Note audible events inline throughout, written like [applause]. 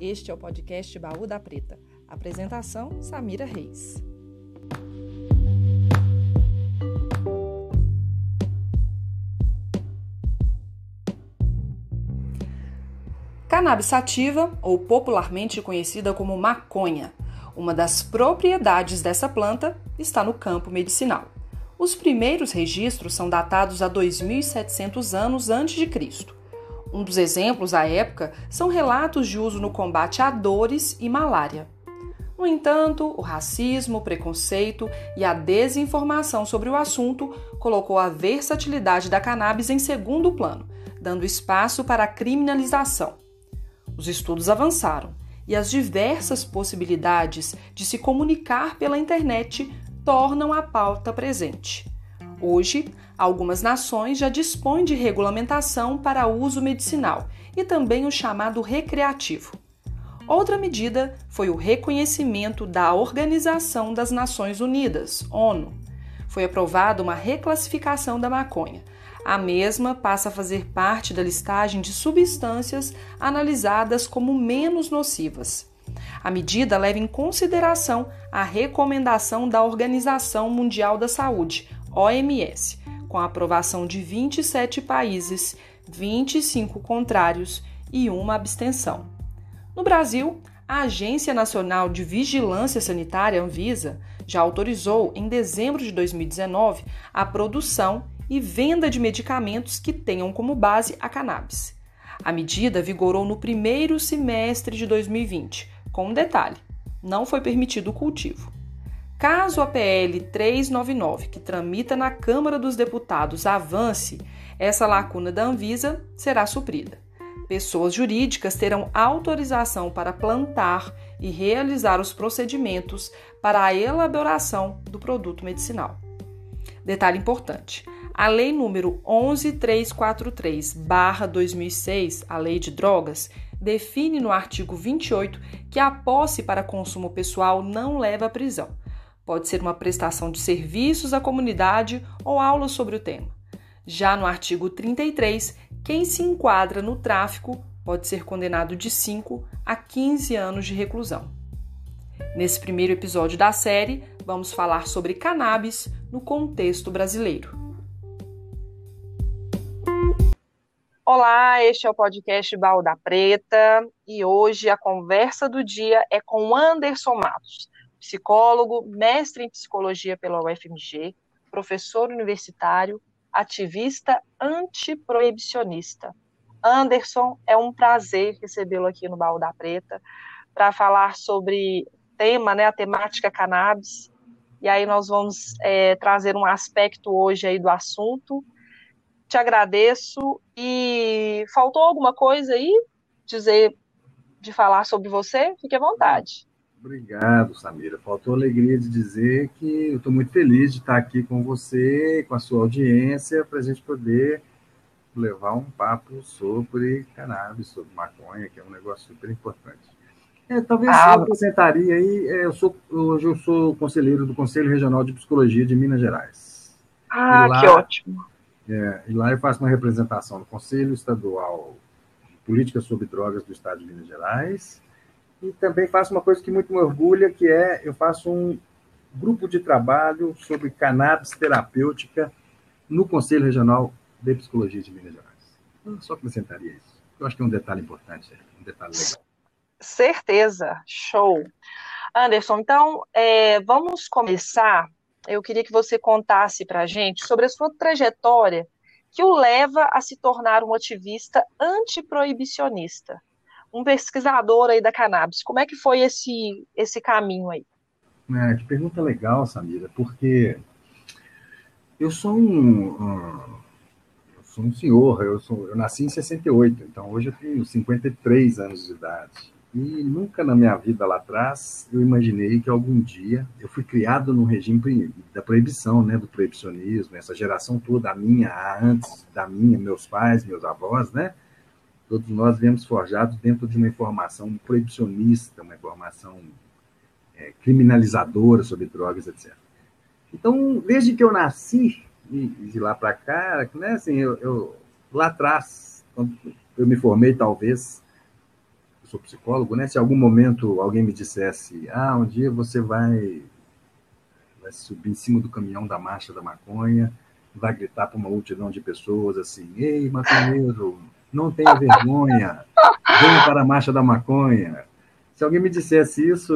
Este é o podcast Baú da Preta. Apresentação: Samira Reis. Cannabis sativa, ou popularmente conhecida como maconha, uma das propriedades dessa planta está no campo medicinal. Os primeiros registros são datados a 2700 anos antes de Cristo um dos exemplos à época são relatos de uso no combate a dores e malária. No entanto, o racismo, o preconceito e a desinformação sobre o assunto colocou a versatilidade da cannabis em segundo plano, dando espaço para a criminalização. Os estudos avançaram e as diversas possibilidades de se comunicar pela internet tornam a pauta presente. Hoje, algumas nações já dispõem de regulamentação para uso medicinal e também o chamado recreativo. Outra medida foi o reconhecimento da Organização das Nações Unidas, ONU. Foi aprovada uma reclassificação da maconha. A mesma passa a fazer parte da listagem de substâncias analisadas como menos nocivas. A medida leva em consideração a recomendação da Organização Mundial da Saúde, OMS, com a aprovação de 27 países, 25 contrários e uma abstenção. No Brasil, a Agência Nacional de Vigilância Sanitária, Anvisa, já autorizou em dezembro de 2019 a produção e venda de medicamentos que tenham como base a cannabis. A medida vigorou no primeiro semestre de 2020, com um detalhe: não foi permitido o cultivo. Caso a PL 399, que tramita na Câmara dos Deputados, avance, essa lacuna da Anvisa será suprida. Pessoas jurídicas terão autorização para plantar e realizar os procedimentos para a elaboração do produto medicinal. Detalhe importante: a Lei número 11343/2006, a Lei de Drogas, define no artigo 28 que a posse para consumo pessoal não leva à prisão Pode ser uma prestação de serviços à comunidade ou aula sobre o tema. Já no artigo 33, quem se enquadra no tráfico pode ser condenado de 5 a 15 anos de reclusão. Nesse primeiro episódio da série, vamos falar sobre cannabis no contexto brasileiro. Olá, este é o podcast Baú da Preta e hoje a conversa do dia é com Anderson Matos psicólogo, mestre em psicologia pela UFMG, professor universitário, ativista antiproibicionista. Anderson, é um prazer recebê-lo aqui no Baú da Preta para falar sobre tema, né, a temática cannabis. E aí nós vamos é, trazer um aspecto hoje aí do assunto. Te agradeço. E faltou alguma coisa aí? Dizer de falar sobre você? Fique à vontade. Obrigado, Samira. Faltou a alegria de dizer que eu estou muito feliz de estar aqui com você, com a sua audiência, para a gente poder levar um papo sobre cannabis, sobre maconha, que é um negócio super importante. É, talvez ah, eu acrescentaria aí, é, eu sou, hoje eu sou conselheiro do Conselho Regional de Psicologia de Minas Gerais. Ah, lá, que ótimo. É, e lá eu faço uma representação do Conselho Estadual de Política sobre Drogas do Estado de Minas Gerais e também faço uma coisa que muito me orgulha, que é eu faço um grupo de trabalho sobre cannabis terapêutica no Conselho Regional de Psicologia de Minas Gerais. Eu só acrescentaria isso. Eu acho que é um detalhe importante, um detalhe legal. Certeza, show. Anderson, então é, vamos começar. Eu queria que você contasse para a gente sobre a sua trajetória que o leva a se tornar um ativista antiproibicionista um pesquisador aí da cannabis. Como é que foi esse, esse caminho aí? É, que pergunta legal, Samira, porque eu sou um, um, eu sou um senhor, eu, sou, eu nasci em 68, então hoje eu tenho 53 anos de idade. E nunca na minha vida lá atrás eu imaginei que algum dia eu fui criado no regime da proibição, né, do proibicionismo, essa geração toda, a minha, antes da minha, meus pais, meus avós, né, todos nós vemos forjados dentro de uma informação proibicionista, uma informação é, criminalizadora sobre drogas, etc. Então, desde que eu nasci, e de lá para cá, né, assim, eu, eu, lá atrás, quando eu me formei, talvez, sou psicólogo, né? Se em algum momento alguém me dissesse, ah, um dia você vai, vai subir em cima do caminhão da marcha da maconha, vai gritar para uma multidão de pessoas assim, ei, maconheiro, não tenha vergonha, venha para a marcha da maconha. Se alguém me dissesse isso,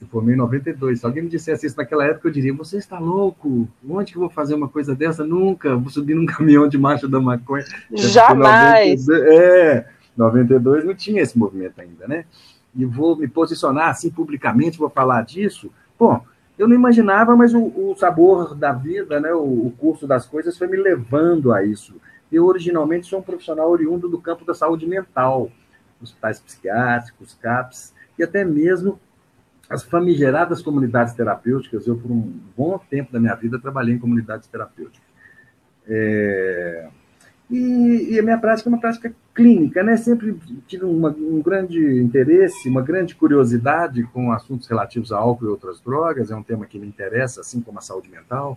eu formei em 92, se alguém me dissesse isso naquela época, eu diria, você está louco? Onde que eu vou fazer uma coisa dessa? Nunca, vou subir num caminhão de marcha da maconha. Jamais! É, 92 não tinha esse movimento ainda, né? E vou me posicionar assim publicamente, vou falar disso. Bom, eu não imaginava, mas o, o sabor da vida, né, o, o, curso das coisas foi me levando a isso. Eu originalmente sou um profissional oriundo do campo da saúde mental, hospitais psiquiátricos, CAPs, e até mesmo as famigeradas comunidades terapêuticas. Eu, por um bom tempo da minha vida, trabalhei em comunidades terapêuticas. É... E, e, a minha prática é uma prática clínica, né? Sempre tive uma, um grande interesse, uma grande curiosidade com assuntos relativos a álcool e outras drogas, é um tema que me interessa, assim como a saúde mental.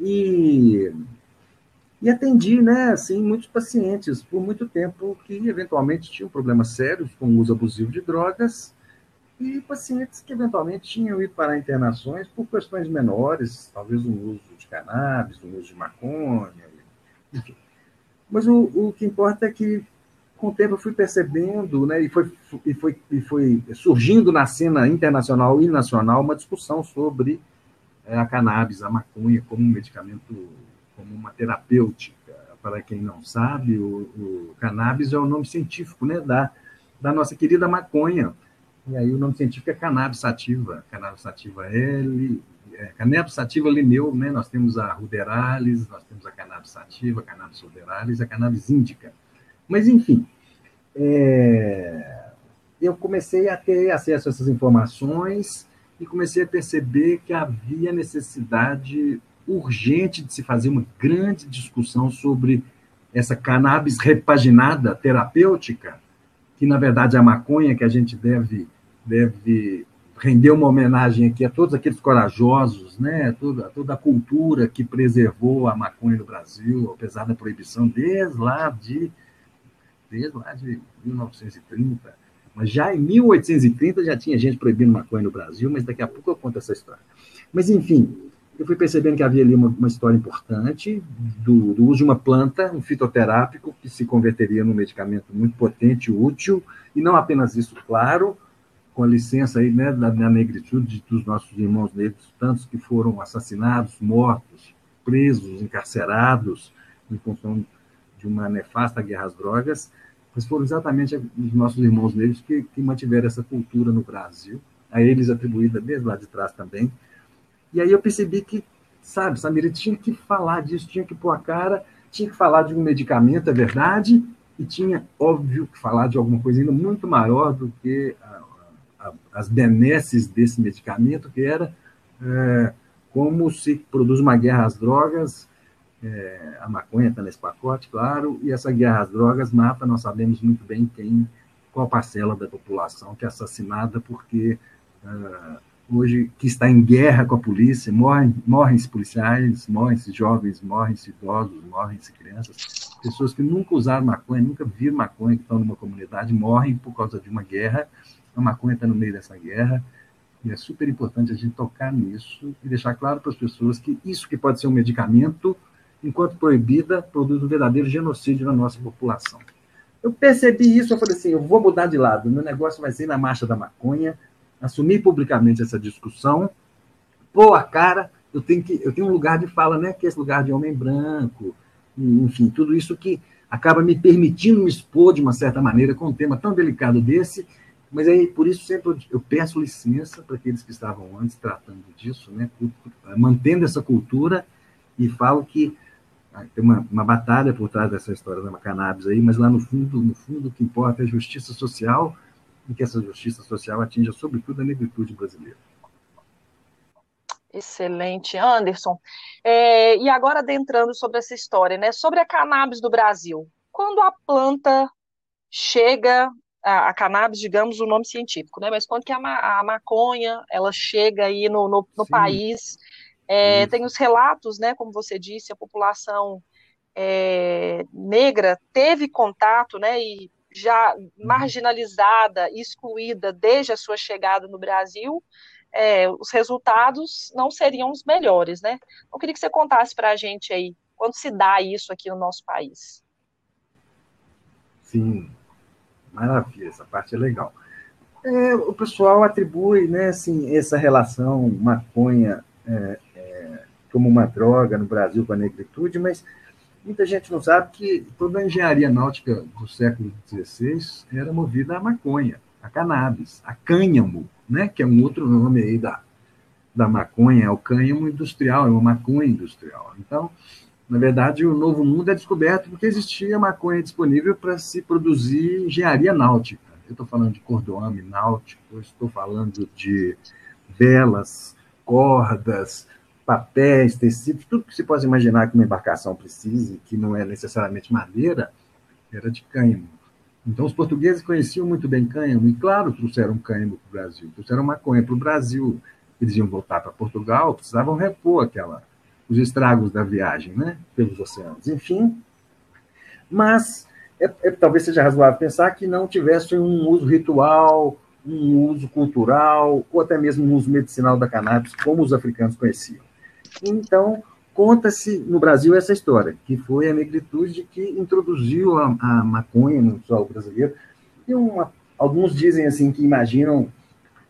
E, e atendi, né, assim, muitos pacientes por muito tempo que eventualmente tinham problemas sérios com o uso abusivo de drogas e pacientes que eventualmente tinham ido para internações por questões menores, talvez um uso de cannabis, um uso de maconha, enfim. Mas o, o que importa é que, com o tempo, eu fui percebendo, né, e, foi, e, foi, e foi surgindo na cena internacional e nacional uma discussão sobre é, a cannabis, a maconha, como um medicamento, como uma terapêutica. Para quem não sabe, o, o cannabis é o nome científico né, da, da nossa querida maconha. E aí o nome científico é cannabis sativa, cannabis sativa L, é, cannabis sativa lineu, né? Nós temos a ruderalis, nós temos a cannabis sativa, cannabis ruderalis, a cannabis índica. Mas, enfim, é, eu comecei a ter acesso a essas informações e comecei a perceber que havia necessidade urgente de se fazer uma grande discussão sobre essa cannabis repaginada terapêutica, que na verdade é a maconha que a gente deve, deve render uma homenagem aqui a todos aqueles corajosos, né? toda, toda a cultura que preservou a maconha no Brasil, apesar da proibição desde lá de, desde lá de 1930. Mas já em 1830 já tinha gente proibindo maconha no Brasil, mas daqui a pouco eu conto essa história. Mas, enfim, eu fui percebendo que havia ali uma, uma história importante do, do, uso de uma planta, um fitoterápico, que se converteria num medicamento muito potente, útil, e não apenas isso, claro, com a licença aí, né, da, da negritude dos nossos irmãos negros, tantos que foram assassinados, mortos, presos, encarcerados, em função de uma nefasta guerra às drogas, mas foram exatamente os nossos irmãos negros que, que mantiveram essa cultura no Brasil, a eles atribuída desde lá de trás também. E aí eu percebi que, sabe, Samira, tinha que falar disso, tinha que pôr a cara, tinha que falar de um medicamento, é verdade, e tinha, óbvio, que falar de alguma coisa ainda muito maior do que a, as benesses desse medicamento, que era é, como se produz uma guerra às drogas, é, a maconha está nesse pacote, claro, e essa guerra às drogas mata, nós sabemos muito bem quem, qual parcela da população que é assassinada porque é, hoje que está em guerra com a polícia, morrem, morrem-se policiais, morrem-se jovens, morrem-se idosos, morrem-se crianças, pessoas que nunca usaram maconha, nunca viram maconha, que estão numa comunidade, morrem por causa de uma guerra. A maconha está no meio dessa guerra. E é super importante a gente tocar nisso e deixar claro para as pessoas que isso que pode ser um medicamento, enquanto proibida, produz um verdadeiro genocídio na nossa população. Eu percebi isso, eu falei assim, eu vou mudar de lado, meu negócio vai ser na marcha da maconha, assumir publicamente essa discussão, pôr a cara, eu tenho que eu tenho um lugar de fala, né, que é esse lugar de homem branco, enfim, tudo isso que acaba me permitindo me expor de uma certa maneira com um tema tão delicado desse mas aí, por isso, sempre eu peço licença para aqueles que estavam antes tratando disso, né, mantendo essa cultura, e falo que ah, tem uma, uma batalha por trás dessa história da cannabis aí, mas lá no fundo, no fundo, o que importa é a justiça social, e que essa justiça social atinja, sobretudo, a negritude brasileira. Excelente, Anderson. É, e agora adentrando sobre essa história, né? Sobre a cannabis do Brasil. Quando a planta chega a, a, cannabis, digamos, o nome científico, né? Mas quando que a, a maconha ela chega aí no, no, no país, é, tem os relatos, né? Como você disse, a população é, negra teve contato, né? E já marginalizada, excluída desde a sua chegada no Brasil, é, os resultados não seriam os melhores, né? Eu queria que você contasse para a gente aí, quando se dá isso aqui no nosso país. Sim, maravilha, essa parte é legal. É, o pessoal atribui, né, assim, essa relação maconha é, é, como uma droga no Brasil com a negritude, mas muita gente não sabe que toda a engenharia náutica do século XVI era movida a maconha, a cannabis, a cânhamo, né, que é um outro nome aí da, da maconha, é o cânhamo industrial, é uma maconha industrial. Então, na verdade, o Novo Mundo é descoberto porque existia maconha disponível para se produzir engenharia náutica. Eu estou falando de cordoame náutico, estou falando de velas, cordas, papéis, tecidos, tudo que se possa imaginar que uma embarcação precise, que não é necessariamente madeira, era de cânhamo. Então, os portugueses conheciam muito bem cânhamo, e, claro, trouxeram cânhamo para o Brasil, trouxeram maconha para o Brasil. Eles iam voltar para Portugal, precisavam repor aquela, os estragos da viagem né, pelos oceanos. Enfim, mas é, é, talvez seja razoável pensar que não tivesse um uso ritual, um uso cultural, ou até mesmo um uso medicinal da cannabis, como os africanos conheciam. Então, conta-se no Brasil essa história, que foi a negritude que introduziu a, a maconha no solo brasileiro. E uma, alguns dizem assim que imaginam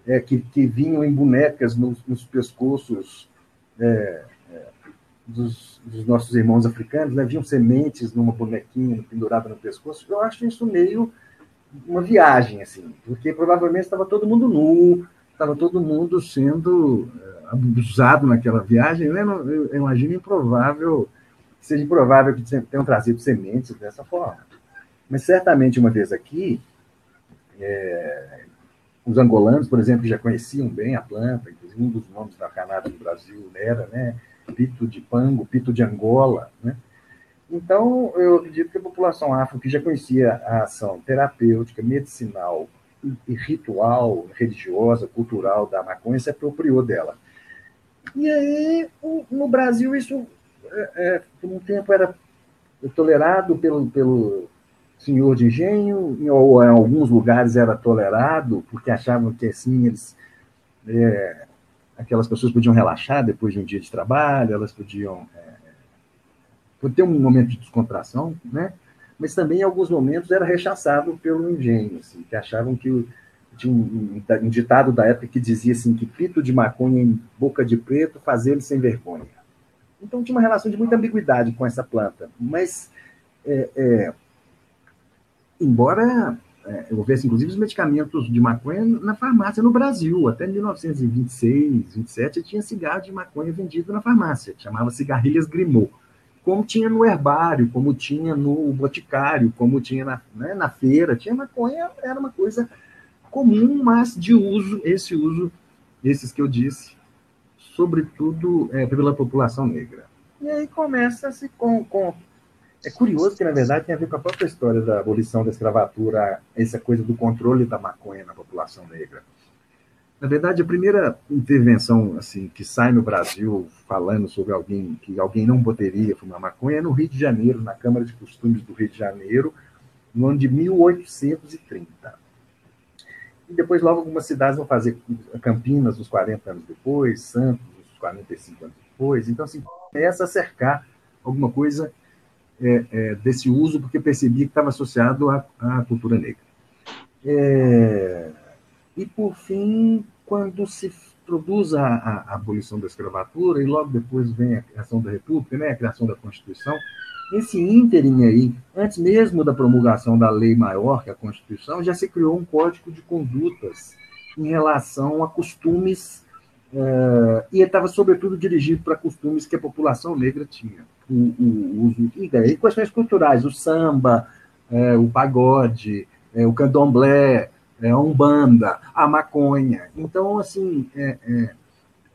é, que, que, vinham em bonecas nos, nos pescoços é, é, dos, dos, nossos irmãos africanos, né? vinham sementes numa bonequinha pendurada no pescoço. Eu acho isso meio uma viagem, assim, porque provavelmente estava todo mundo nu, estava todo mundo sendo é, abusado naquela viagem, né? eu, imagino improvável, seja improvável que tenham trazido sementes dessa forma. Mas certamente uma vez aqui, é, os angolanos, por exemplo, já conheciam bem a planta, inclusive um dos nomes da cannabis no Brasil era, né, pito de pango, pito de Angola, né? Então, eu acredito que a população afro, que já conhecia a ação terapêutica, medicinal ritual, religiosa, cultural da maconha, se apropriou dela. E aí, no Brasil, isso, é, é, por um tempo, era tolerado pelo, pelo senhor de engenho, ou em alguns lugares era tolerado, porque achavam que assim eles. É, aquelas pessoas podiam relaxar depois de um dia de trabalho, elas podiam é, ter um momento de descontração, né? Mas também em alguns momentos era rechaçado pelo engenho, assim, que achavam que tinha um, um, ditado da época que dizia assim que pito de maconha em boca de preto faz ele sem vergonha. Então tinha uma relação de muita ambiguidade com essa planta, mas é, é, embora é, houvesse inclusive os medicamentos de maconha na farmácia no Brasil, até 1926, 27 tinha cigarro de maconha vendido na farmácia, chamava cigarrilhas Grimaud, como tinha no herbário, como tinha no boticário, como tinha na, né, na feira, tinha maconha, era uma coisa comum, mas de uso, esse uso, esses que eu disse, sobretudo é, pela população negra. E aí começa-se com, com. É curioso que, na verdade, tem a ver com a própria história da abolição da escravatura, essa coisa do controle da maconha na população negra. Na verdade, a primeira intervenção assim que sai no Brasil falando sobre alguém que alguém não poderia fumar maconha é no Rio de Janeiro, na Câmara de Costumes do Rio de Janeiro, no ano de 1830. E depois, logo, algumas cidades vão fazer Campinas, uns 40 anos depois, Santos, uns 45 anos depois. Então, assim, começa a cercar alguma coisa é, é, desse uso, porque percebi que estava associado à, à cultura negra. É, e, por fim, quando se produz a, a, abolição da escravatura, e logo depois vem a criação da República, né, a criação da Constituição, Nesse ínterim aí, antes mesmo da promulgação da lei maior, que é a Constituição, já se criou um código de condutas em relação a costumes, uh, e estava, sobretudo, dirigido para costumes que a população negra tinha. O, o, o, e daí questões culturais, o samba, é, o pagode, é, o candomblé, é, a umbanda, a maconha. Então, assim, é, é,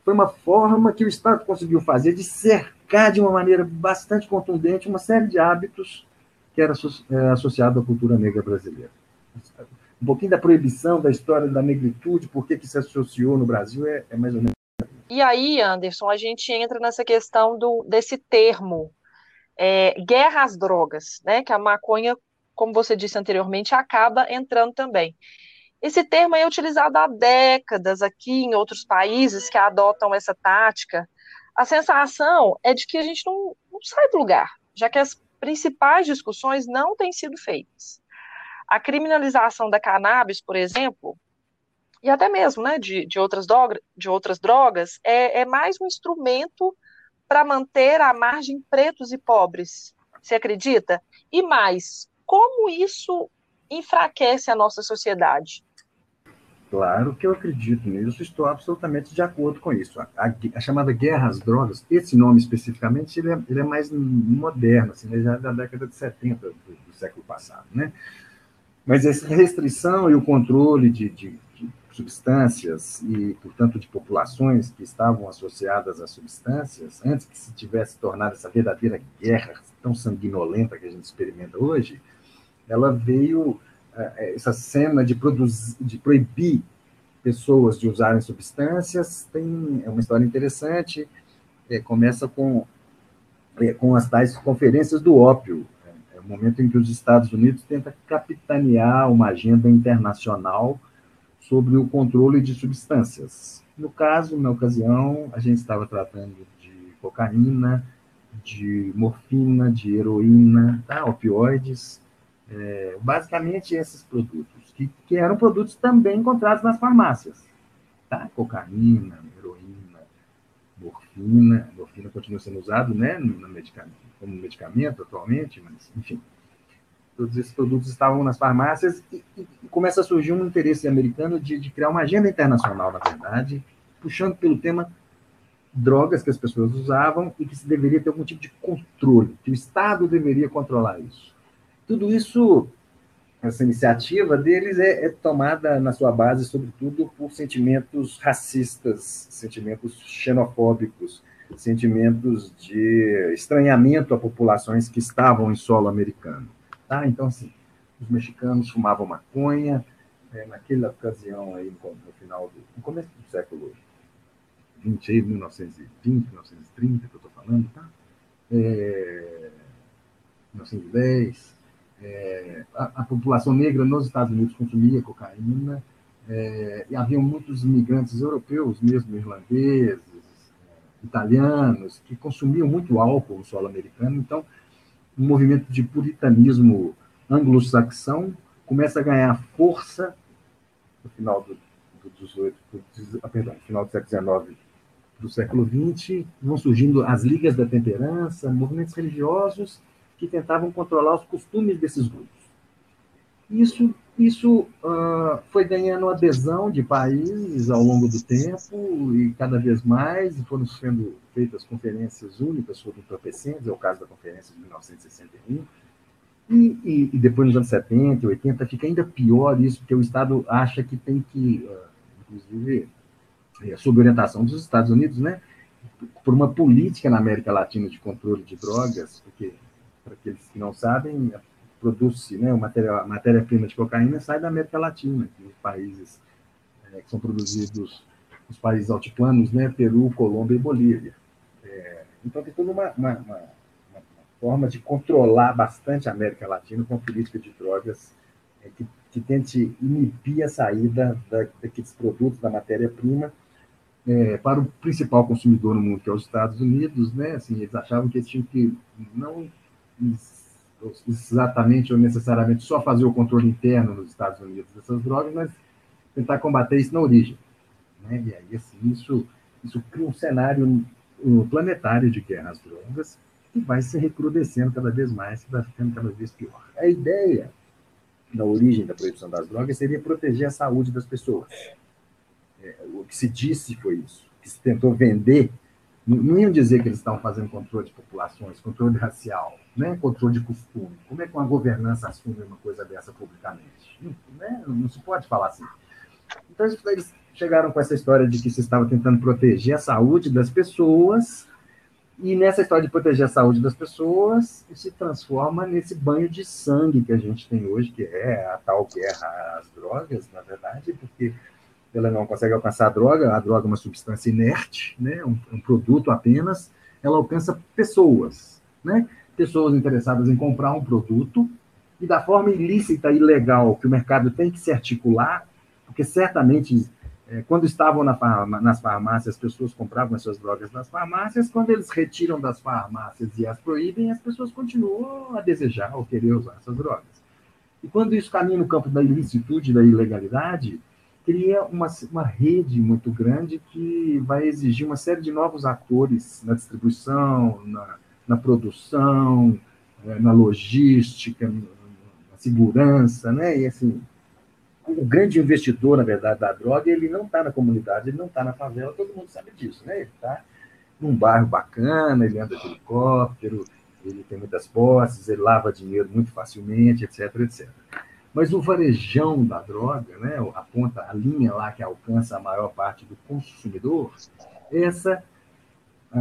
foi uma forma que o Estado conseguiu fazer de ser de uma maneira bastante contundente uma série de hábitos que era é, associado à cultura negra brasileira. Um pouquinho da proibição, da história da negritude, por que se associou no Brasil, é, é mais ou menos. E aí, Anderson, a gente entra nessa questão do, desse termo, é, guerra às drogas, né? Que a maconha como você disse anteriormente, acaba entrando também. Esse termo é utilizado há décadas aqui em outros países que adotam essa tática. A sensação é de que a gente não, não sai do lugar, já que as principais discussões não têm sido feitas. A criminalização da cannabis, por exemplo, e até mesmo né, de, de, outras, droga, de outras drogas, é, é mais um instrumento para manter à margem pretos e pobres. Você acredita? E mais, como isso enfraquece a nossa sociedade? Claro que eu acredito nisso, estou absolutamente de acordo com isso. A, a, a chamada guerra às drogas, esse nome especificamente, ele é, ele é mais moderno, assim, né, já é da década de 70 do, do, século passado. Né? Mas essa restrição e o controle de, de, de substâncias e, portanto, de populações que estavam associadas a substâncias, antes que se tivesse tornado essa verdadeira guerra tão sanguinolenta que a gente experimenta hoje, ela veio essa cena de, produzir, de proibir pessoas de usarem substâncias tem é uma história interessante. É, começa com, é, com as tais conferências do ópio. É, é o momento em que os Estados Unidos tenta capitanear uma agenda internacional sobre o controle de substâncias. No caso, na ocasião, a gente estava tratando de cocaína, de morfina, de heroína, tá? opioides, é, basicamente esses produtos, que, que, eram produtos também encontrados nas farmácias. Tá? Cocaína, heroína, morfina. Morfina continua sendo usado né, no medicamento, como medicamento atualmente, mas, enfim. Todos esses produtos estavam nas farmácias e, e começa a surgir um interesse americano de, de criar uma agenda internacional, na verdade, puxando pelo tema drogas que as pessoas usavam e que se deveria ter algum tipo de controle, que o Estado deveria controlar isso. Tudo isso, essa iniciativa deles é, é tomada na sua base, sobretudo, por sentimentos racistas, sentimentos xenofóbicos, sentimentos de estranhamento a populações que estavam em solo americano. Tá? Então, assim, os mexicanos fumavam maconha, é, naquela ocasião aí, no, final do no começo do século 20, aí, 1920, 1930, que eu estou falando, tá? É, 1910, é, a, a, população negra nos Estados Unidos consumia cocaína, é, e havia muitos imigrantes europeus, mesmo irlandeses, italianos, que consumiam muito álcool no solo americano. Então, o movimento de puritanismo anglo-saxão começa a ganhar força no final do, do 18, do, ah, perdão, final do século XIX do século XX, vão surgindo as ligas da temperança, movimentos religiosos que tentavam controlar os costumes desses grupos. Isso, isso uh, foi ganhando adesão de países ao longo do tempo e cada vez mais foram sendo feitas conferências únicas sobre entorpecentes, é o caso da conferência de 1961, e, e, e, depois nos anos 70, 80, fica ainda pior isso, porque o Estado acha que tem que, uh, inclusive, é, sob orientação dos Estados Unidos, né, por uma política na América Latina de controle de drogas, porque para aqueles que não sabem, produz-se, né, matéria-prima de cocaína sai da América Latina, que os países é, que são produzidos, os países altiplanos, né, Peru, Colômbia e Bolívia. É, então tem toda uma, uma, uma, uma, forma de controlar bastante a América Latina com a política de drogas é, que, que tente inibir a saída da, daqueles produtos, da matéria-prima, é, para o principal consumidor no mundo, que é os Estados Unidos, né? Assim, eles achavam que eles tinham que não exatamente ou necessariamente só fazer o controle interno nos Estados Unidos dessas drogas, mas tentar combater isso na origem. Né? E aí, assim, isso, isso cria um cenário planetário de guerra às drogas que vai se recrudescendo cada vez mais, que vai ficando cada vez pior. A ideia da origem da proibição das drogas seria proteger a saúde das pessoas. É, o que se disse foi isso, que se tentou vender não iam dizer que eles estavam fazendo controle de populações, controle racial, né? controle de costume. Como é que uma governança assume uma coisa dessa publicamente? Né? não se pode falar assim. Então, eles chegaram com essa história de que se estava tentando proteger a saúde das pessoas, e nessa história de proteger a saúde das pessoas, se transforma nesse banho de sangue que a gente tem hoje, que é a tal guerra às drogas, na verdade, porque ela não consegue alcançar a droga, a droga é uma substância inerte, né, um, um produto apenas, ela alcança pessoas, né, pessoas interessadas em comprar um produto e da forma ilícita e ilegal que o mercado tem que se articular, porque certamente é, quando estavam na farma, nas farmácias, as pessoas compravam essas drogas nas farmácias, quando eles retiram das farmácias e as proíbem, as pessoas continuam a desejar ou querer usar essas drogas. E quando isso caminha no campo da ilicitude, da ilegalidade, cria uma, uma rede muito grande que vai exigir uma série de novos atores na distribuição, na, na produção, é, na logística, na segurança, né? E assim, o grande investidor, na verdade, da droga, ele não está na comunidade, ele não está na favela, todo mundo sabe disso, né? Ele está num bairro bacana, ele anda de helicóptero, ele tem muitas posses, ele lava dinheiro muito facilmente, etc, etc. Mas o varejão da droga, né, a ponta, a linha lá que alcança a maior parte do consumidor, essa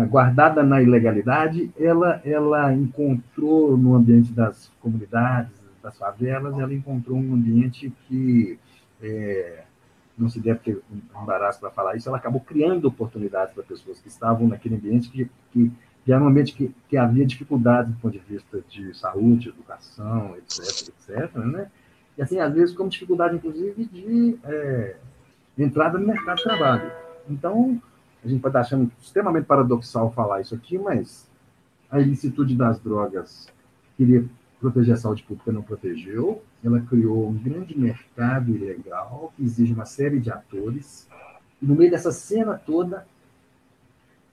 guardada na ilegalidade, ela ela encontrou no ambiente das comunidades, das favelas, ela encontrou um ambiente que é, não se deve ter embaraço para falar isso, ela acabou criando oportunidades para pessoas que estavam naquele ambiente que, que que era um ambiente que, que havia dificuldade do ponto de vista de saúde, educação, etc, etc, né? E, assim, às vezes, como dificuldade, inclusive, de é, entrada no mercado de trabalho. Então, a gente pode estar achando extremamente paradoxal falar isso aqui, mas a ilicitude das drogas queria proteger a saúde pública, não protegeu. Ela criou um grande mercado ilegal que exige uma série de atores. E no meio dessa cena toda,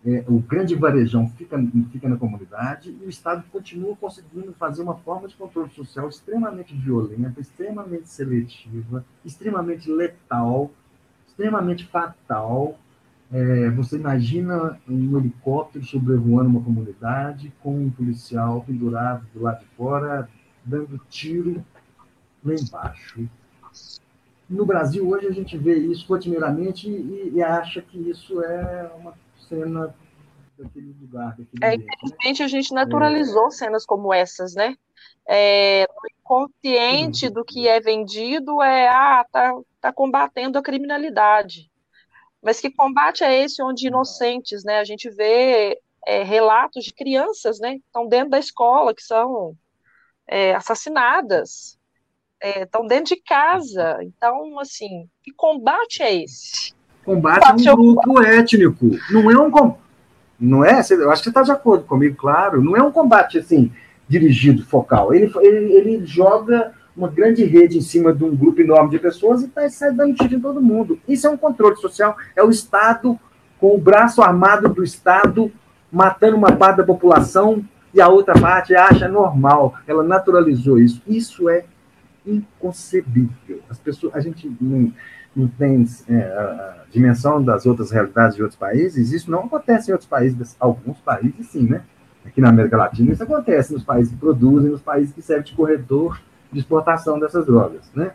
é, o grande varejão fica, fica na comunidade e o Estado continua conseguindo fazer uma forma de controle social extremamente violenta, extremamente seletiva, extremamente letal, extremamente fatal. É, você imagina um helicóptero sobrevoando uma comunidade com um policial pendurado do lado de fora, dando tiro lá embaixo. No Brasil, hoje, a gente vê isso rotineiramente e, e acha que isso é uma cena daquele lugar. Daquele é, né? infelizmente, né? a gente naturalizou é... cenas como essas, né? É, consciente do que é vendido é, ah, tá, tá combatendo a criminalidade. Mas que combate é esse onde inocentes, né? A gente vê é, relatos de crianças, né? Estão dentro da escola, que são é, assassinadas, estão é, dentro de casa. Então, assim, que combate é esse? Combate é um grupo étnico. Não é um. Não é? Eu acho que você está de acordo comigo, claro. Não é um combate assim, dirigido, focal. Ele, ele, ele joga uma grande rede em cima de um grupo enorme de pessoas e tá, sai dando tiro em todo mundo. Isso é um controle social. É o Estado, com o braço armado do Estado, matando uma parte da população e a outra parte acha normal. Ela naturalizou isso. Isso é inconcebível. As pessoas, a gente não tem é, a dimensão das outras realidades de outros países, isso não acontece em outros países, alguns países sim, né? Aqui na América Latina isso acontece nos países que produzem, nos países que servem de corredor de exportação dessas drogas, né?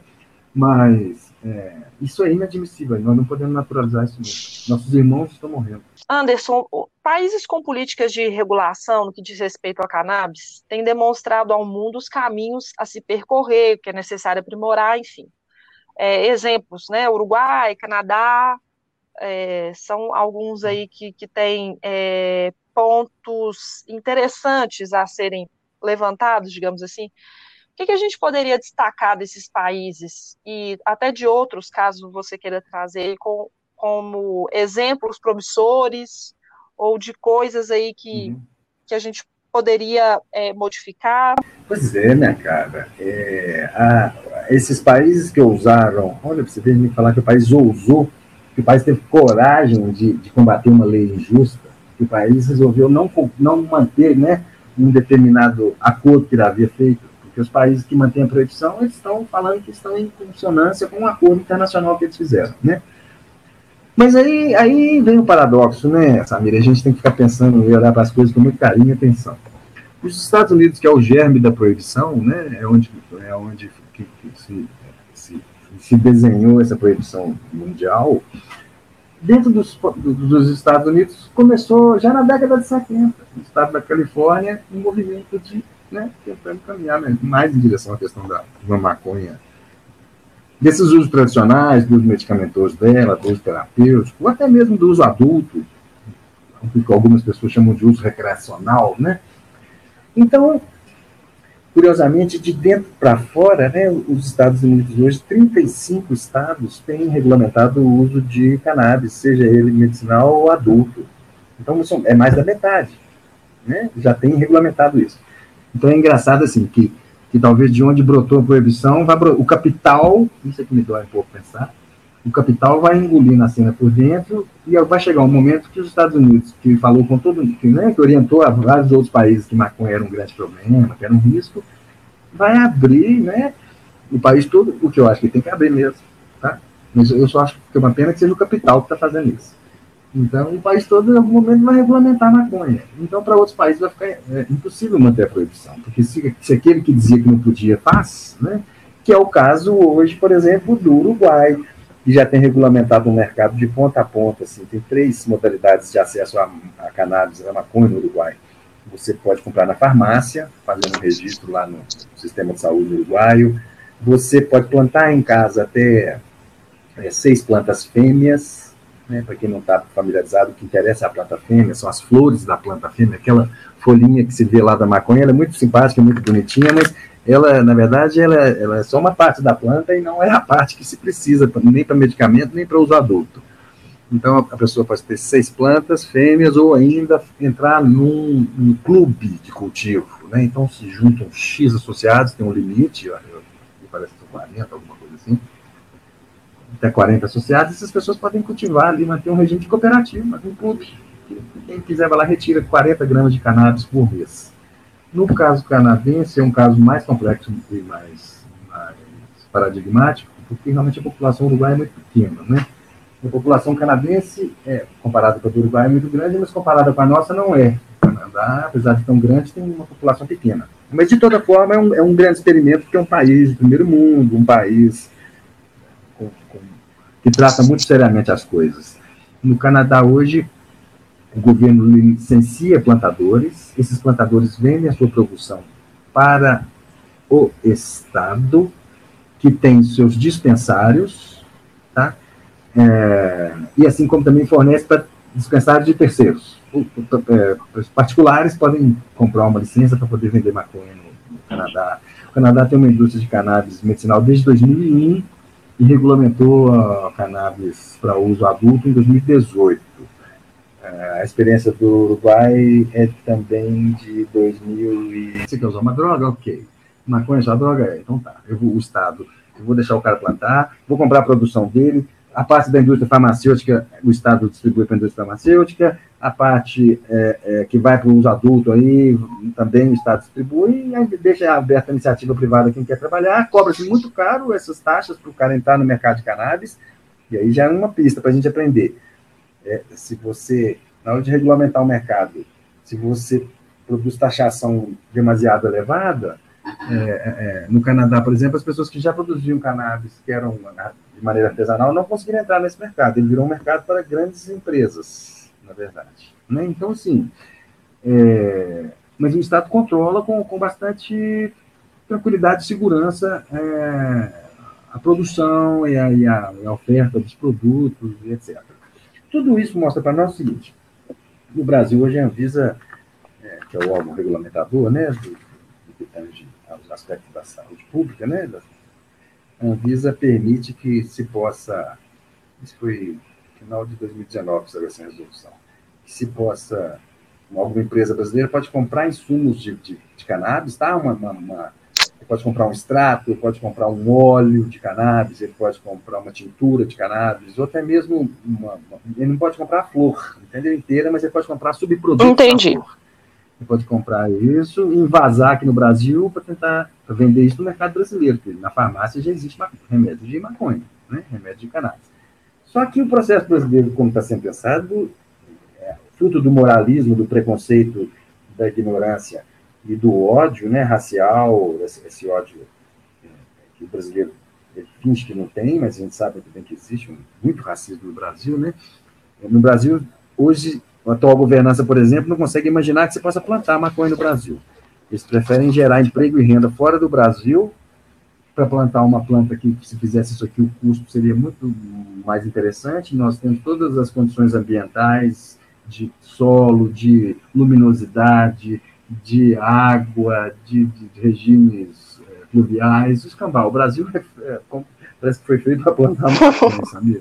Mas é, isso é inadmissível, nós não podemos naturalizar isso mesmo. Nossos irmãos estão morrendo. Anderson, países com políticas de regulação no que diz respeito à cannabis têm demonstrado ao mundo os caminhos a se percorrer, que é necessário aprimorar, enfim é, exemplos, né? Uruguai, Canadá, é, são alguns aí que, que têm é, pontos interessantes a serem levantados, digamos assim. O que, que, a gente poderia destacar desses países e até de outros, caso você queira trazer, com, como exemplos promissores ou de coisas aí que, uhum. que a gente poderia é, modificar? Pois é, né, cara? É, a, esses países que ousaram, olha, você tem me falar que o país ousou, que o país teve coragem de, de combater uma lei injusta, que o país resolveu não, não manter né, um determinado acordo que ele havia feito, porque os países que mantêm a proibição, eles estão falando que estão em consonância com um acordo internacional que eles fizeram, né? Mas aí, aí vem o paradoxo, né, Samir? A gente tem que ficar pensando e olhar para as coisas com muito carinho e atenção. Os Estados Unidos, que é o germe da proibição, né, é onde, é onde que, que se, se, se, desenhou essa proibição mundial, dentro dos, dos Estados Unidos começou já na década de 70, no estado da Califórnia, um movimento de né, tentando caminhar né, mais em direção à questão da, da maconha desses usos tradicionais, do uso medicamentoso dela, do uso terapêutico, ou até mesmo do uso adulto, o que algumas pessoas chamam de uso recreacional, né? Então, curiosamente, de dentro para fora, né, os Estados Unidos hoje, 35 estados têm regulamentado o uso de cannabis, seja ele medicinal ou adulto. Então, é mais da metade, né, já tem regulamentado isso. Então, é engraçado, assim, que, que talvez de onde brotou a proibição, o capital, isso é que me dói um pouco pensar, o capital vai engolir na cena por dentro e vai chegar um momento que os Estados Unidos, que falou com todo que, né, que orientou a vários outros países que maconha era um grande problema, que era um risco, vai abrir, né, o país todo, o que eu acho que tem que abrir mesmo, tá? Mas eu só acho que é uma pena que seja o capital que está fazendo isso. Então, o país todo, em algum momento, vai regulamentar a maconha. Então, para outros países, vai ficar é, impossível manter a proibição. Porque se, se aquele que dizia que não podia faz, né, que é o caso hoje, por exemplo, do Uruguai, e já tem regulamentado um mercado de ponta a ponta. Assim, tem três modalidades de acesso a cannabis, a maconha no Uruguai. Você pode comprar na farmácia, fazendo um registro lá no sistema de saúde uruguaio. Você pode plantar em casa até é, seis plantas fêmeas. Né, Para quem não está familiarizado, o que interessa é a planta fêmea, são as flores da planta fêmea, aquela folhinha que se vê lá da maconha, ela é muito simpática, muito bonitinha, mas ela, na verdade, ela, ela é só uma parte da planta e não é a parte que se precisa, nem para medicamento, nem para uso adulto. Então, a pessoa pode ter seis plantas fêmeas ou ainda entrar num, num clube de cultivo. Né? Então, se juntam X associados, tem um limite, parece que são 40, alguma coisa assim, até 40 associados, essas pessoas podem cultivar ali, manter um regime de cooperativa, um clube. Quem quiser vai lá, retira 40 gramas de cannabis por mês. No caso canadense, é um caso mais complexo e mais, mais paradigmático, porque realmente a população uruguaia é muito pequena, né? A população canadense, é, comparada com a do Uruguai, é muito grande, mas comparada com a nossa, não é. O Canadá, apesar de tão grande, tem uma população pequena. Mas, de toda forma, é um, é um grande experimento, porque é um país de primeiro mundo, um país com, com, que trata muito seriamente as coisas. No Canadá, hoje, o governo licencia plantadores, esses plantadores vendem a sua produção para o Estado, que tem seus dispensários, tá? É, e assim como também fornece para dispensários de terceiros. É, os particulares podem comprar uma licença para poder vender maconha no, no Canadá. O Canadá tem uma indústria de cannabis medicinal desde 2001 e regulamentou a cannabis para uso adulto em 2018. É, a experiência do Uruguai é também de 2000 e... Você quer usar uma droga? Ok. Maconha é só droga? É. Então tá. Eu vou, o Estado, eu vou deixar o cara plantar, vou comprar a produção dele, a parte da indústria farmacêutica, o Estado distribui para a indústria farmacêutica, a parte é, é, que vai para o uso adulto aí, também o Estado distribui, e deixa aberta a iniciativa privada quem quer trabalhar, cobra-se muito caro essas taxas para o cara entrar no mercado de cannabis, e aí já é uma pista para a gente aprender é, se você, na hora de regulamentar o mercado, se você produz taxação demasiado elevada, é, é, é, no Canadá, por exemplo, as pessoas que já produziam cannabis, que eram de maneira artesanal, não conseguiram entrar nesse mercado. Ele virou um mercado para grandes empresas, na verdade. Né? Então, assim, é, mas o Estado controla com, com bastante tranquilidade e segurança é, a produção e a, e a, a oferta dos produtos e etc. Tudo isso mostra para nós o seguinte: no Brasil, hoje a Anvisa, é, que é o órgão regulamentador, né, do, que tange aos aspectos da saúde pública, né, a Anvisa permite que se possa, isso foi final de 2019 que essa resolução, que se possa, alguma empresa brasileira pode comprar insumos de, de, de cannabis, tá? Uma, uma, uma ele pode comprar um extrato, ele pode comprar um óleo de cannabis, ele pode comprar uma tintura de cannabis, ou até mesmo uma, uma, ele não pode comprar a flor, entendeu? Inteira, mas ele pode comprar subprodutos Entendi. Ele pode comprar isso e invasar aqui no Brasil para tentar vender isso no mercado brasileiro, porque na farmácia já existe remédio de maconha, né? remédio de cannabis. Só que o processo brasileiro, como está sendo pensado, é fruto do moralismo, do preconceito, da ignorância, e do ódio né, racial, esse, esse ódio é, que o brasileiro finge que não tem, mas a gente sabe também que existe muito racismo no Brasil. Né? No Brasil, hoje, a atual governança, por exemplo, não consegue imaginar que você possa plantar maconha no Brasil. Eles preferem gerar emprego e renda fora do Brasil para plantar uma planta que, se fizesse isso aqui, o custo seria muito mais interessante. Nós temos todas as condições ambientais, de solo, de luminosidade, de água, de, de regimes é, fluviais, o escambau. O Brasil é, é, parece que foi feito para plantar [laughs] maconha?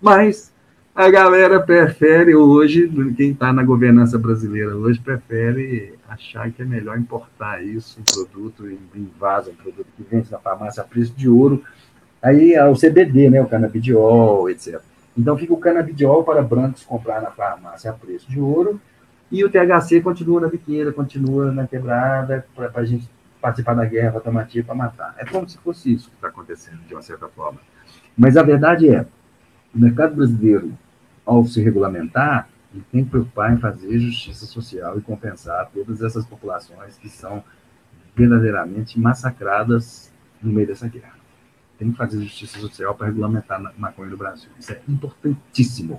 Mas a galera prefere hoje, quem está na governança brasileira hoje, prefere achar que é melhor importar isso, um produto em vaso, um produto que vende na farmácia a preço de ouro. Aí é o CBD, né, o canabidiol, etc. Então fica o canabidiol para brancos comprar na farmácia a preço de ouro e o THC continua na biqueira, continua na quebrada, para a gente participar da guerra, para tiro, para matar. É como se fosse isso que está acontecendo, de uma certa forma. Mas a verdade é, o mercado brasileiro, ao se regulamentar, ele tem que preocupar em fazer justiça social e compensar todas essas populações que são verdadeiramente massacradas no meio dessa guerra. Tem que fazer justiça social para regulamentar a maconha no Brasil. Isso é importantíssimo.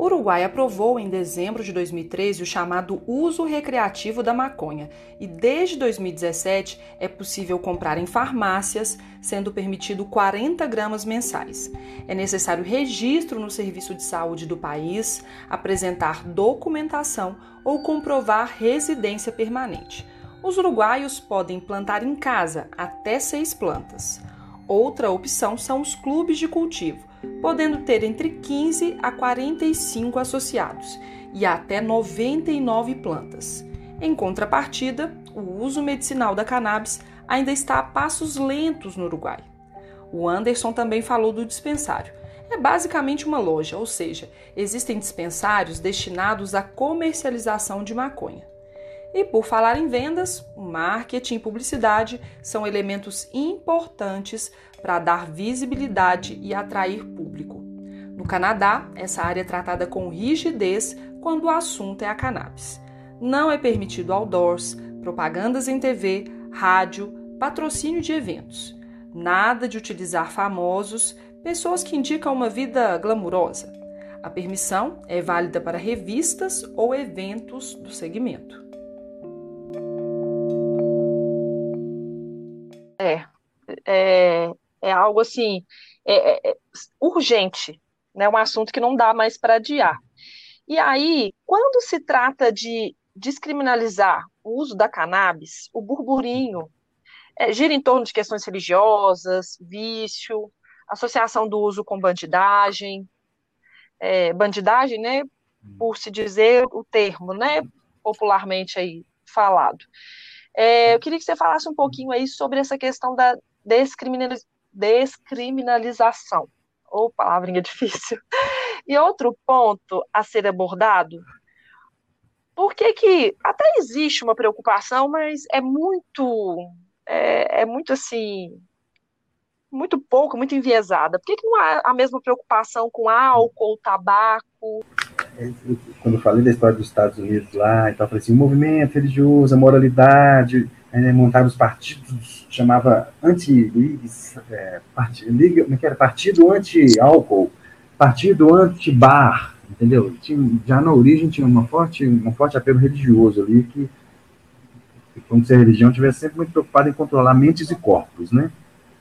Uruguai aprovou em dezembro de 2013 o chamado uso recreativo da maconha e desde 2017 é possível comprar em farmácias, sendo permitido 40 gramas mensais. É necessário registro no serviço de saúde do país, apresentar documentação ou comprovar residência permanente. Os uruguaios podem plantar em casa até seis plantas. Outra opção são os clubes de cultivo podendo ter entre 15 a 45 associados e até 99 plantas. Em contrapartida, o uso medicinal da cannabis ainda está a passos lentos no Uruguai. O Anderson também falou do dispensário. É basicamente uma loja, ou seja, existem dispensários destinados à comercialização de maconha. E por falar em vendas, marketing e publicidade são elementos importantes para dar visibilidade e atrair público. No Canadá, essa área é tratada com rigidez quando o assunto é a cannabis. Não é permitido outdoors, propagandas em TV, rádio, patrocínio de eventos. Nada de utilizar famosos, pessoas que indicam uma vida glamurosa. A permissão é válida para revistas ou eventos do segmento. É, é, é algo assim é, é, é, urgente, né? Um assunto que não dá mais para adiar. E aí, quando se trata de descriminalizar o uso da cannabis, o burburinho é, gira em torno de questões religiosas, vício, associação do uso com bandidagem, é, bandidagem, né? Por se dizer o termo, né? Popularmente aí falado. É, eu queria que você falasse um pouquinho aí sobre essa questão da descriminalização descriminalização. Ou oh, palavrinha [laughs] difícil. E outro ponto a ser abordado, por que que até existe uma preocupação, mas é muito, é, é muito assim, muito pouco, muito enviesada. Por que, que não há a mesma preocupação com álcool, tabaco? Quando eu falei da história dos Estados Unidos lá, então, eu falei assim, o movimento religioso, a moralidade, é, montaram os partidos, chamava anti é, partido, liga, que era? Partido anti-álcool, partido anti-bar, entendeu? Tinha, já na origem tinha uma forte, um forte apelo religioso ali, que, como se a religião tivesse sempre muito preocupada em controlar mentes e corpos, né?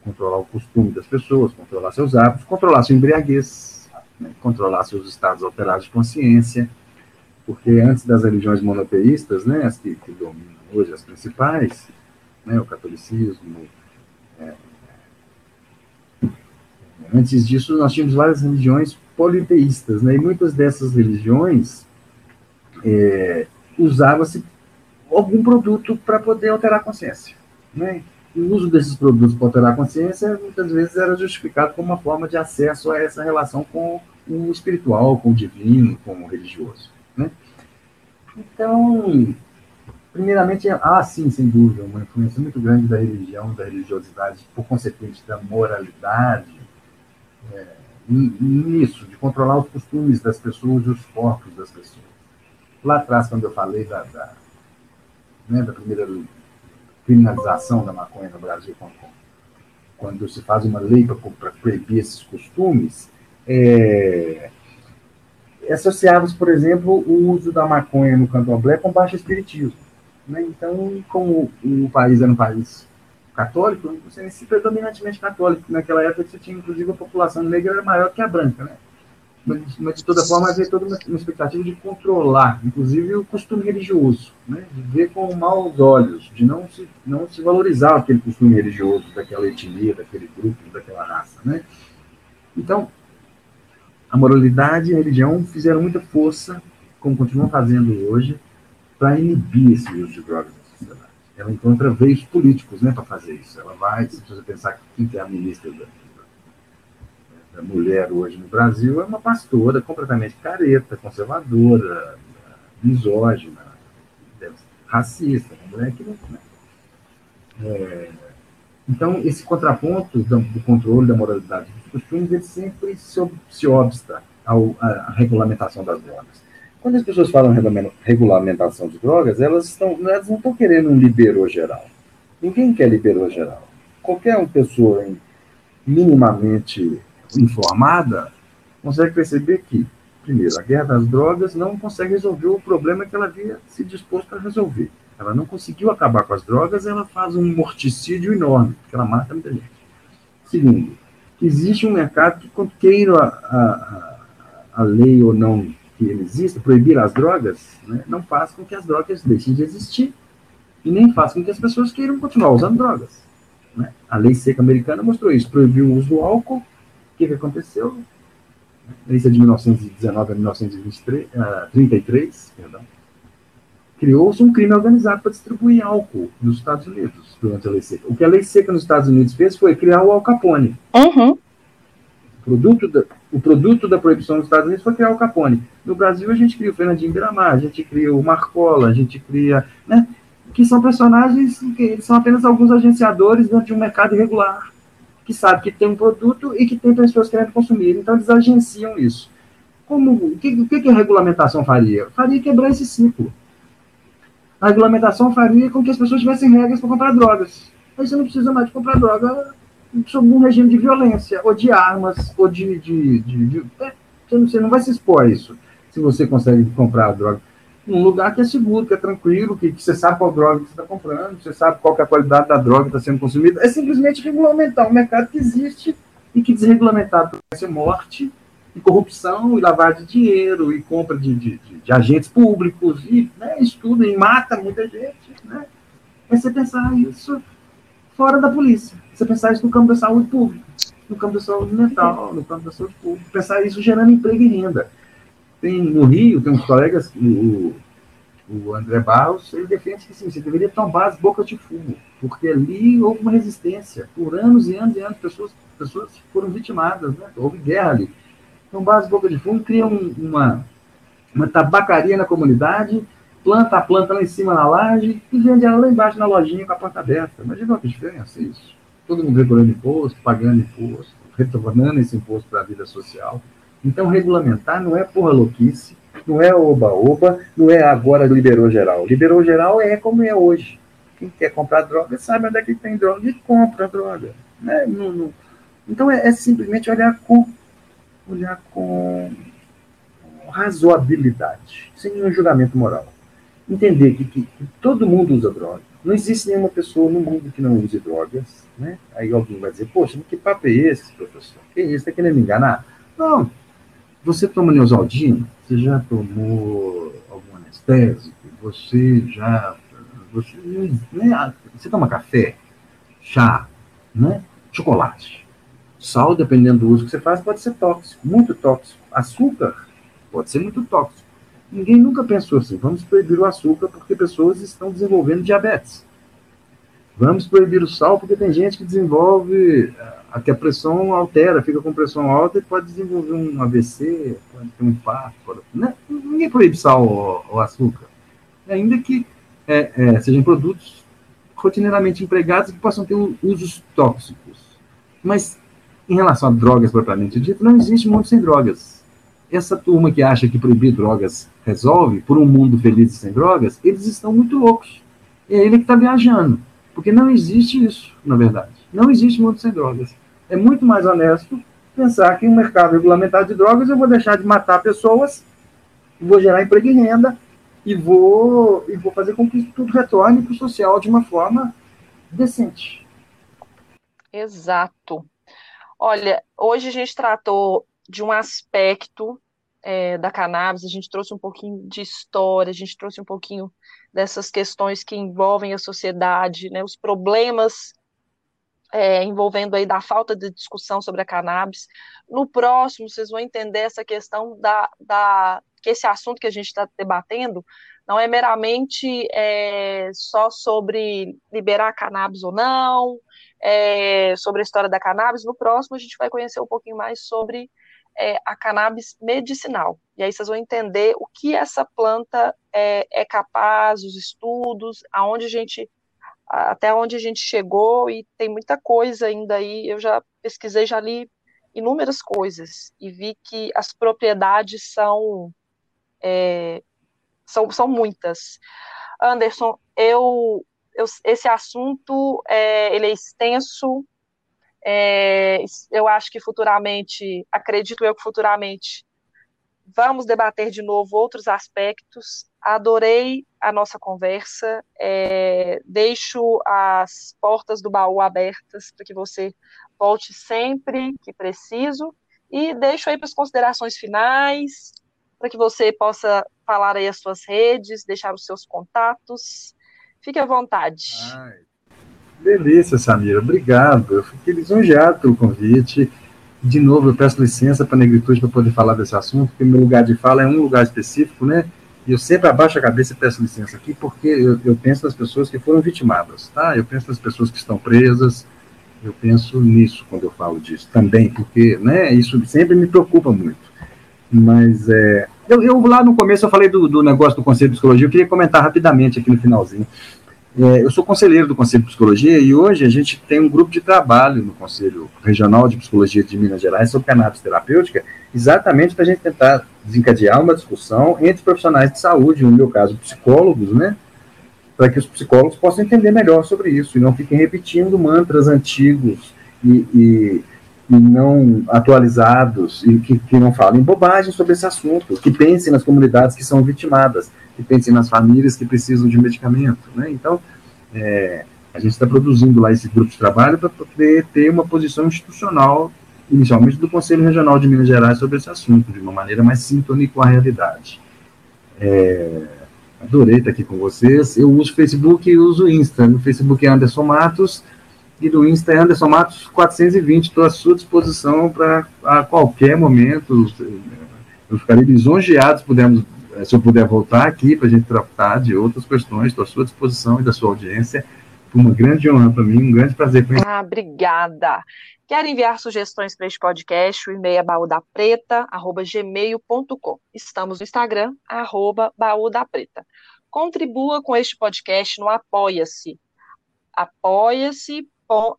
Controlar o costume das pessoas, controlar seus hábitos, controlar sua embriaguez, né? controlar seus estados alterados de consciência, porque antes das religiões monoteístas, né, as que, que dominam hoje as principais, né, o catolicismo. É, antes disso, nós tínhamos várias religiões politeístas, né, e muitas dessas religiões é, usava-se algum produto para poder alterar a consciência. Né? O uso desses produtos para alterar a consciência muitas vezes era justificado como uma forma de acesso a essa relação com o espiritual, com o divino, com o religioso. Né? Então, Primeiramente, ah, sim, sem dúvida, uma influência muito grande da religião, da religiosidade, por consequente, da moralidade, é, nisso, de controlar os costumes das pessoas e os corpos das pessoas. Lá atrás, quando eu falei da, da, né, da primeira criminalização da maconha no Brasil, quando, quando se faz uma lei para proibir esses costumes, é, associava-se, por exemplo, o uso da maconha no candomblé com baixo espiritismo. Né? Então, como o país era um país católico, você se predominantemente católico. Naquela época você tinha, inclusive, a população negra era maior que a branca. Né? Mas, de toda forma havia toda uma, expectativa de controlar, inclusive o costume religioso, né? de ver com maus olhos, de não se, não se valorizar aquele costume religioso daquela etnia, daquele grupo, daquela raça. Né? Então, a moralidade e a religião fizeram muita força, como continuam fazendo hoje, para inibir esse uso de drogas na sociedade. Ela encontra veios políticos né, para fazer isso. Ela vai, se você pensar que quem é a ministra da mulher hoje no Brasil é uma pastora completamente careta, conservadora, misógina, racista, uma mulher que não. É, então, esse contraponto do, do, controle da moralidade dos costumes, ele sempre se, se obsta ao, à regulamentação das drogas. Quando as pessoas falam regulamentação de drogas, elas, estão, elas não estão querendo um liberou geral. Ninguém quer liberou geral. Qualquer pessoa minimamente informada consegue perceber que, primeiro, a guerra das drogas não consegue resolver o problema que ela havia se disposto a resolver. Ela não conseguiu acabar com as drogas, ela faz um morticídio enorme, porque ela mata muita gente. Segundo, existe um mercado que, queira a, a, a lei ou não que ele exista, proibir as drogas, né, não faz com que as drogas deixem de existir e nem faz com que as pessoas queiram continuar usando drogas. Né? A lei seca americana mostrou isso, proibiu o uso do álcool, que, que aconteceu? Isso é de 1919 a 1933, perdão. Criou-se um crime organizado para distribuir álcool nos Estados Unidos durante a lei seca. O que a lei seca nos Estados Unidos fez foi criar o Al Capone. Uhum. O, produto da, o produto da proibição nos Estados Unidos foi criar o Al Capone. No Brasil, a gente cria o Fernandinho Miramar, a gente cria o Marcola, a gente cria. Né, que são personagens que são apenas alguns agenciadores dentro de um mercado irregular que sabe que tem um produto e que tem pessoas querendo consumir. Então, eles agenciam isso. Como, o, que, o que a regulamentação faria? Faria quebrar esse ciclo. A regulamentação faria com que as pessoas tivessem regras para comprar drogas. Aí você não precisa mais de comprar droga sob um regime de violência, ou de armas, ou de. de, de, de é, você não vai se expor a isso se você consegue comprar droga num lugar que é seguro, que é tranquilo, que, que você sabe qual droga que você está comprando, você sabe qual é a qualidade da droga que está sendo consumida. É simplesmente regulamentar um mercado que existe e que desregulamentado pode ser morte, e corrupção, e lavagem de dinheiro, e compra de, de, de, de agentes públicos, e né, isso tudo, e mata muita gente. Né? É você pensar isso fora da polícia. Você pensar isso no campo da saúde pública, no campo da saúde mental, no campo da saúde pública. Pensar isso gerando emprego e renda. Tem, no Rio, tem uns colegas, o, o André Barros, ele defende que sim, você deveria tombar as bocas de fumo, porque ali houve uma resistência. Por anos e anos e anos, pessoas, pessoas foram vitimadas, né? houve guerra ali. Tombar as bocas de fumo cria um, uma, uma tabacaria na comunidade, planta a planta lá em cima na laje e vende ela lá embaixo na lojinha com a porta aberta. Imagina que diferença isso. Todo mundo recolhendo imposto, pagando imposto, retornando esse imposto para a vida social. Então, regulamentar não é porra louquice, não é oba-oba, não é agora liberou geral. Liberou geral é como é hoje. Quem quer comprar droga sabe onde é que tem droga e compra droga. Né? Não, não. Então, é, é, simplesmente olhar com, olhar com razoabilidade, sem um julgamento moral. Entender que, que, todo mundo usa droga. Não existe nenhuma pessoa no mundo que não use drogas. Né? Aí alguém vai dizer, poxa, que papo é esse, professor? Que isso? Está querendo me enganar? Não, você toma neosaldina? Você já tomou algum anestésico? Você já. Você, né, você toma café, chá, né? chocolate. Sal, dependendo do uso que você faz, pode ser tóxico, muito tóxico. Açúcar pode ser muito tóxico. Ninguém nunca pensou assim, vamos proibir o açúcar porque pessoas estão desenvolvendo diabetes. Vamos proibir o sal porque tem gente que desenvolve a que a pressão altera, fica com pressão alta e pode desenvolver um AVC, pode ter um. Pode, né? Ninguém proíbe sal ou, ou açúcar. Ainda que é, é, sejam produtos rotineiramente empregados que possam ter usos tóxicos. Mas, em relação a drogas propriamente dito, não existe mundo sem drogas. Essa turma que acha que proibir drogas resolve, por um mundo feliz e sem drogas, eles estão muito loucos. É ele que está viajando. Porque não existe isso, na verdade. Não existe mundo sem drogas. É muito mais honesto pensar que um mercado regulamentado de drogas eu vou deixar de matar pessoas, vou gerar emprego e renda e vou, e vou fazer com que tudo retorne para o social de uma forma decente. Exato. Olha, hoje a gente tratou de um aspecto é, da cannabis, a gente trouxe um pouquinho de história, a gente trouxe um pouquinho dessas questões que envolvem a sociedade, né, os problemas é, envolvendo aí da falta de discussão sobre a cannabis. No próximo, vocês vão entender essa questão da, da que esse assunto que a gente está debatendo não é meramente é, só sobre liberar cannabis ou não, é, sobre a história da cannabis. No próximo, a gente vai conhecer um pouquinho mais sobre é, a cannabis medicinal. E aí vocês vão entender o que essa planta é, é capaz, os estudos, aonde a gente até onde a gente chegou e tem muita coisa ainda aí. Eu já pesquisei, já li inúmeras coisas e vi que as propriedades são é, são, são muitas. Anderson, eu, eu esse assunto é, ele é extenso, é, eu acho que futuramente, acredito eu que futuramente, vamos debater de novo outros aspectos. Adorei a nossa conversa. É, deixo as portas do baú abertas para que você volte sempre que preciso. E deixo aí para as considerações finais, para que você possa falar aí as suas redes, deixar os seus contatos. Fique à vontade. Ai, Delícia, Samira. Obrigado. Eu fiquei lisonjeado pelo convite. De novo, eu peço licença para a negritude para poder falar desse assunto, porque meu lugar de fala é um lugar específico, né? E eu sempre abaixo a cabeça e peço licença aqui, porque eu, eu penso nas pessoas que foram vitimadas, tá? Eu penso nas pessoas que estão presas, eu penso nisso quando eu falo disso também, porque, né, isso sempre me preocupa muito. Mas, é, eu, eu lá no começo eu falei do, do negócio do Conselho de Psicologia, eu queria comentar rapidamente aqui no finalzinho. É, eu sou conselheiro do Conselho de Psicologia e hoje a gente tem um grupo de trabalho no Conselho Regional de Psicologia de Minas Gerais sobre cannabis terapêutica, exatamente para a gente tentar desencadear uma discussão entre profissionais de saúde, no meu caso, psicólogos, né? Para que os psicólogos possam entender melhor sobre isso e não fiquem repetindo mantras antigos e, e, não atualizados e que, que não falem bobagem sobre esse assunto, que pensem nas comunidades que são vitimadas que pensem nas famílias que precisam de medicamento. Né? Então, é, a gente está produzindo lá esse grupo de trabalho para poder ter uma posição institucional, inicialmente do Conselho Regional de Minas Gerais, sobre esse assunto, de uma maneira mais sintônica com a realidade. É, adorei estar aqui com vocês. Eu uso Facebook e uso Insta. No Facebook é Anderson Matos e no Insta Anderson Matos 420. Estou à sua disposição para a qualquer momento. Eu ficaria lisonjeado se pudermos é, se eu puder voltar aqui para a gente tratar de outras questões, estou à sua disposição e da sua audiência. Foi uma grande honra para mim, um grande prazer conhecer. Ah, obrigada. Quer enviar sugestões para este podcast? O e-mail é baúdapreta.gmail.com. Estamos no Instagram, arroba baúdapreta. Contribua com este podcast no Apoia-se. Apoia-se,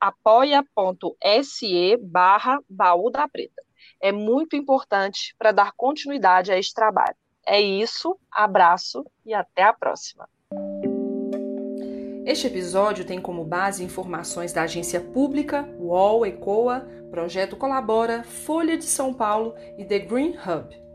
apoia.se barra baú da preta. É muito importante para dar continuidade a este trabalho. É isso, abraço e até a próxima. Este episódio tem como base informações da agência pública, UOL, ECOA, Projeto Colabora, Folha de São Paulo e The Green Hub.